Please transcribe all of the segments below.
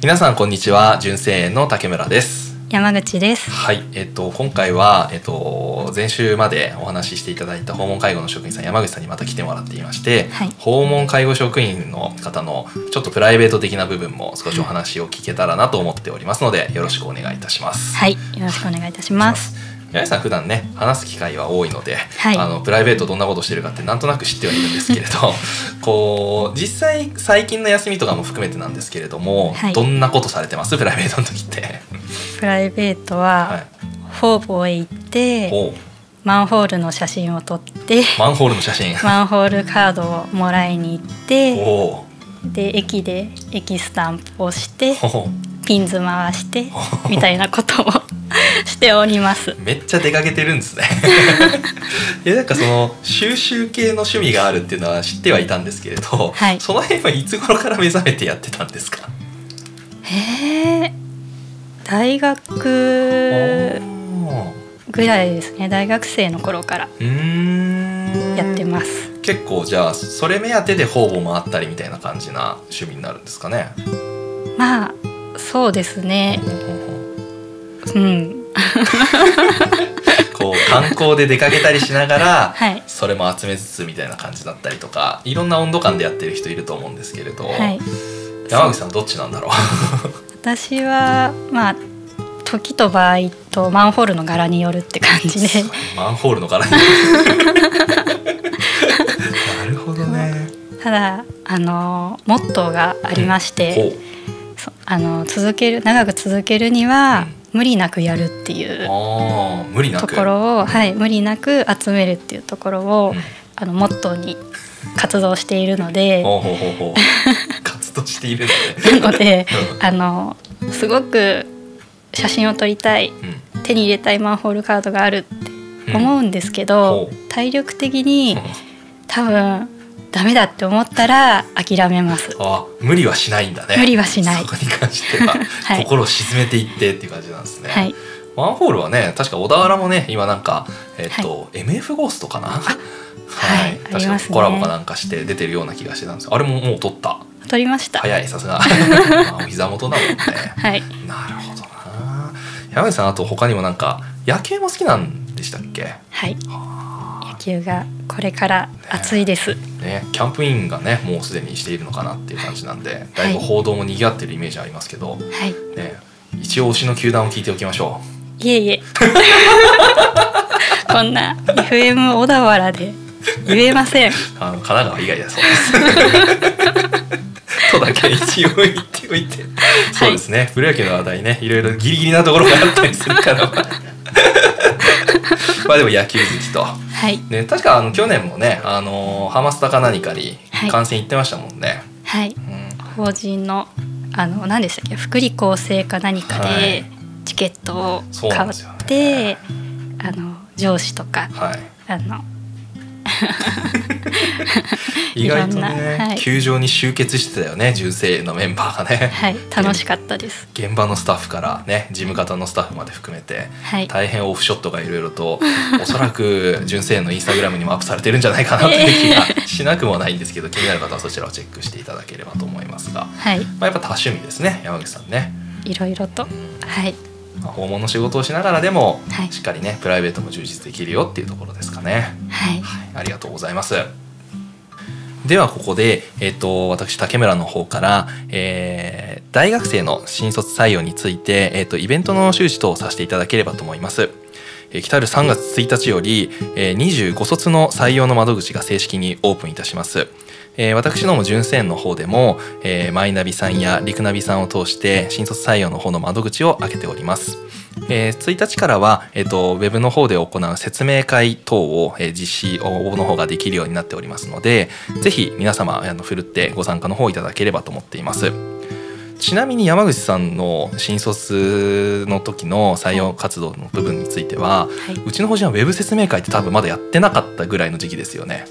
皆さんこんにちは純正園の竹村です。山口です。はいえっと今回はえっと前週までお話ししていただいた訪問介護の職員さん山口さんにまた来てもらっていまして、はい、訪問介護職員の方のちょっとプライベート的な部分も少しお話を聞けたらなと思っておりますのでよろしくお願いいたします。はいよろしくお願いいたします八重さん普段ね話す機会は多いので、はい、あのプライベートどんなことしてるかってなんとなく知ってはいるんですけれど こう実際最近の休みとかも含めてなんですけれども、はい、どんなことされてます？プライベートの時って。プライベートは、はい、方々へ行ってマンホールの写真を撮ってマンホールの写真。マンホールカードをもらいに行ってで駅で駅スタンプをしてピンズ回してみたいなことを しております。めっちゃ出かけてるんですね。いやなんかその収集系の趣味があるっていうのは知ってはいたんですけれど、はい、その辺はいつ頃から目覚めてやってたんですか？へえ大学ぐらいですね。大学生の頃からやってます。結構じゃあそれ目当てで方々回ったりみたいな感じな趣味になるんですかね？まあそうですねうん。こう観光で出かけたりしながら、はい、それも集めつつみたいな感じだったりとかいろんな温度感でやってる人いると思うんですけれど、はい、山口さんどっちなんだろう？私はまあ時と場合とマンホールの柄によるって感じで。マンホールの柄に。なるほどね。ただあのモットーがありまして、うん。あの続ける長く続けるには、無理なくやるっていうところを、はい、無理なく集めるっていうところを、うん、あのモットーに活動しているので 活動しているので。あのすごく写真を撮りたい、うん、手に入れたいマンホールカードがあるって思うんですけど、うん、体力的に多分ダメだって思ったら諦めます。あ無理はしないんだね。無理はしない。そこに関しては、はい、心を沈めていってっていう感じなんですね、はい、マンホールはね確か小田原もね今なんかえっ、ー、と、はい、MF ゴーストかな？はい、確かコラボかなんかして出てるような気がしてたんです。あれももう撮った。撮りました。早いさすが。お膝元だもんね。はい。なるほどな。山口さんあと他にもなんか野球も好きなんでしたっけ？はい。野球がこれから暑いです、ね。ね、キャンプインがねもうすでにしているのかなっていう感じなんでだいぶ報道も賑わってるイメージありますけど、はい、ね、一応推しの球団を聞いておきましょう。いえいえ。こんな FM 小田原で言えません。あの神奈川以外だそうです。とだけ一応言っておいて、そうですね。プロ野球の話題ねいろいろギリギリなところがあったりするから。まあでも野球好きと、はい。ね、確かあの去年もね、あのハマスタか何かに観戦行ってましたもんね。はい、うん、法人のあの何でしたっけ福利厚生か何かでチケットを買って、ね、あの上司とか、はい、あの 意外とね、はい、球場に集結してたよね純正のメンバーがね。はい楽しかったです。現場のスタッフからね事務方のスタッフまで含めて、はい、大変オフショットがいろいろと おそらく純正のインスタグラムにもアップされてるんじゃないかなという気がしなくもないんですけど気になる方はそちらをチェックしていただければと思いますが、はい。まあ、やっぱ多趣味ですね山口さんね。いろいろと。はい。まあ、訪問の仕事をしながらでも、はい、しっかりねプライベートも充実できるよっていうところですかね。はい、はい、ありがとうございます。ではここで、えーと、私竹村の方から、えー、大学生の新卒採用について、えーと、イベントの周知とさせていただければと思います。えー、来る3月1日より、えー、25卒の採用の窓口が正式にオープンいたします。えー、私ども純正の方でも、えー、マイナビさんやリクナビさんを通して新卒採用の方の窓口を開けております。えー、1日からは、えーと、ウェブの方で行う説明会等を、えー、実施応募の方ができるようになっておりますのでぜひ皆様あのふるってご参加の方いただければと思っています。ちなみに山口さんの新卒の時の採用活動の部分については、はい、うちの法人はウェブ説明会って多分まだやってなかったぐらいの時期ですよね。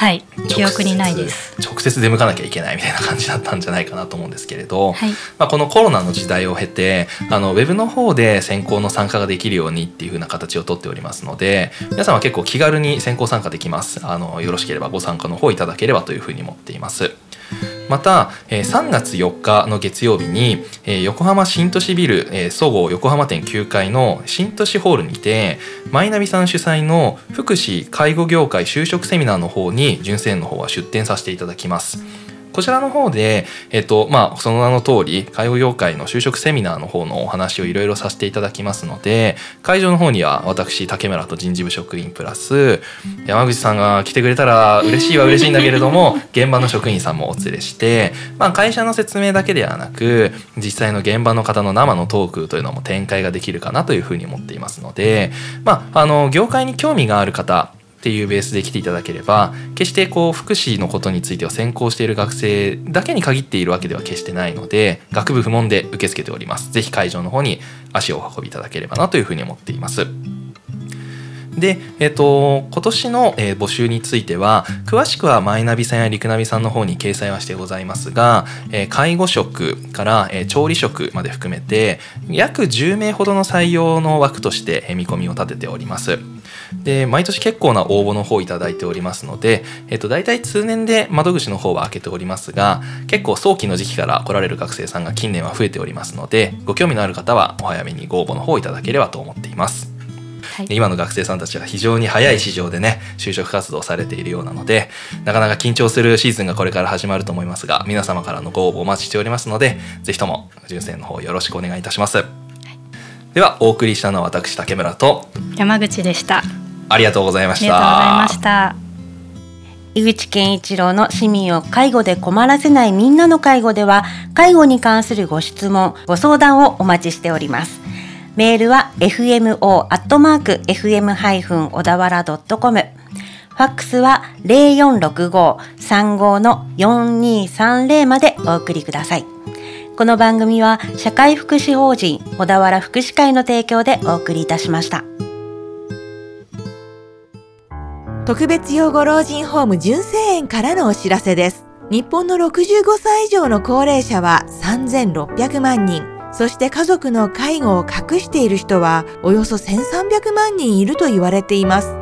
はい。記憶にないです。直接出向かなきゃいけないみたいな感じだったんじゃないかなと思うんですけれど、はい、まあ、このコロナの時代を経てあのウェブの方で選考の参加ができるようにっていう風な形をとっておりますので皆さんは結構気軽に選考参加できます。あのよろしければご参加の方いただければというふうに思っています。また、え3月4日の月曜日に、え横浜新都市ビル、え総合横浜店9階の新都市ホールにてマイナビさん主催の福祉介護業界就職セミナーの方に純正の方は出展させていただきます。こちらの方で、えっとまあ、その名の通り介護業界の就職セミナーの方のお話をいろいろさせていただきますので会場の方には私竹村と人事部職員プラス山口さんが来てくれたら嬉しいは嬉しいんだけれども 現場の職員さんもお連れして、まあ、会社の説明だけではなく実際の現場の方の生のトークというのも展開ができるかなというふうに思っていますので、まあ、あの業界に興味がある方っていうベースで来ていただければ決してこう福祉のことについては専攻している学生だけに限っているわけでは決してないので学部不問で受け付けております是非会場の方に足をお運びいただければなというふうに思っていますで、えっ、ー、と、今年の、え、募集については、詳しくはマイナビさんやリクナビさんの方に掲載はしてございますが、え、介護職から、え調理職まで含めて、約10名ほどの採用の枠として、え見込みを立てております。で毎年結構な応募の方いただいておりますので、えっと、大体通年で窓口の方は開けておりますが結構早期の時期から来られる学生さんが近年は増えておりますのでご興味のある方はお早めにご応募の方いただければと思っています。はい、今の学生さんたちは非常に早い市場でね就職活動されているようなのでなかなか緊張するシーズンがこれから始まると思いますが皆様からのご応募お待ちしておりますので是非とも純正の方よろしくお願いいたします。ではお送りしたのは私竹村と山口でした。ありがとうございました。ありがとうございました。井口健一郎の市民を介護で困らせないみんなの介護では介護に関するご質問ご相談をお待ちしておりますメールは fmo アットマーク fm 小田原ドットコムファックスは0465-35の4230までお送りください。この番組は社会福祉法人小田原福祉会の提供でお送りいたしました。特別養護老人ホーム純正園からのお知らせです。日本の65歳以上の高齢者は3600万人。そして家族の介護を隠している人はおよそ1300万人いると言われています。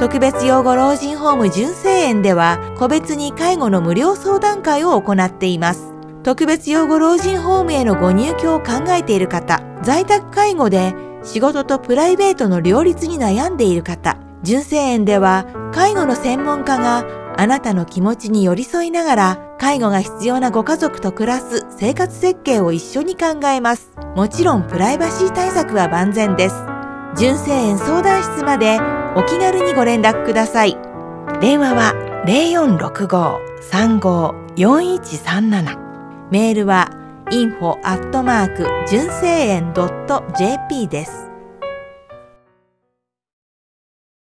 特別養護老人ホーム純正園では個別に介護の無料相談会を行っています。特別養護老人ホームへのご入居を考えている方、在宅介護で仕事とプライベートの両立に悩んでいる方、純正園では介護の専門家があなたの気持ちに寄り添いながら介護が必要なご家族と暮らす生活設計を一緒に考えます。もちろんプライバシー対策は万全です。純正園相談室までお気軽にご連絡ください。電話は0465-35-4137メールは info@ 純正園 .jp です。